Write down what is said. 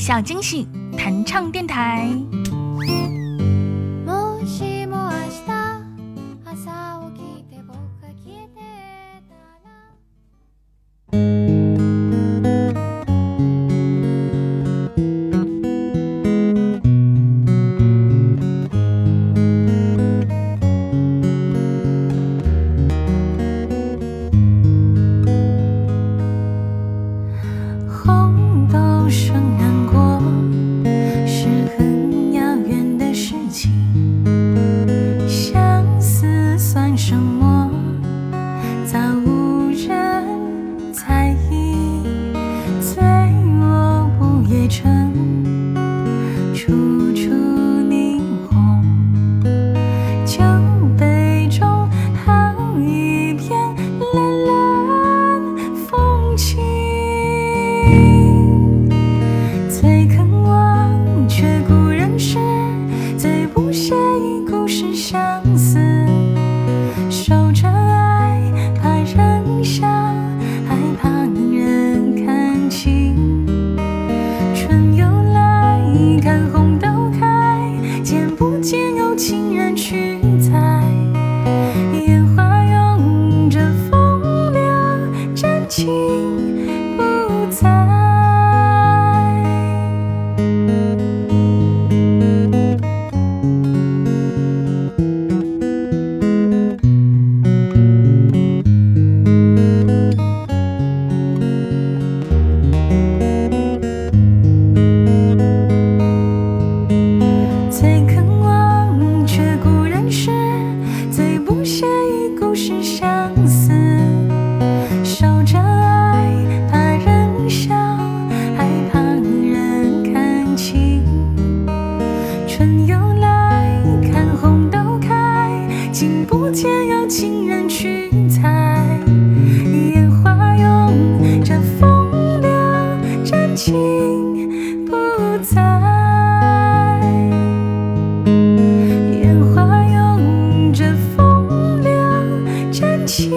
小惊喜弹唱电台。情。竟不见有情人去采烟花拥着风流真情不在。烟花拥着风流真情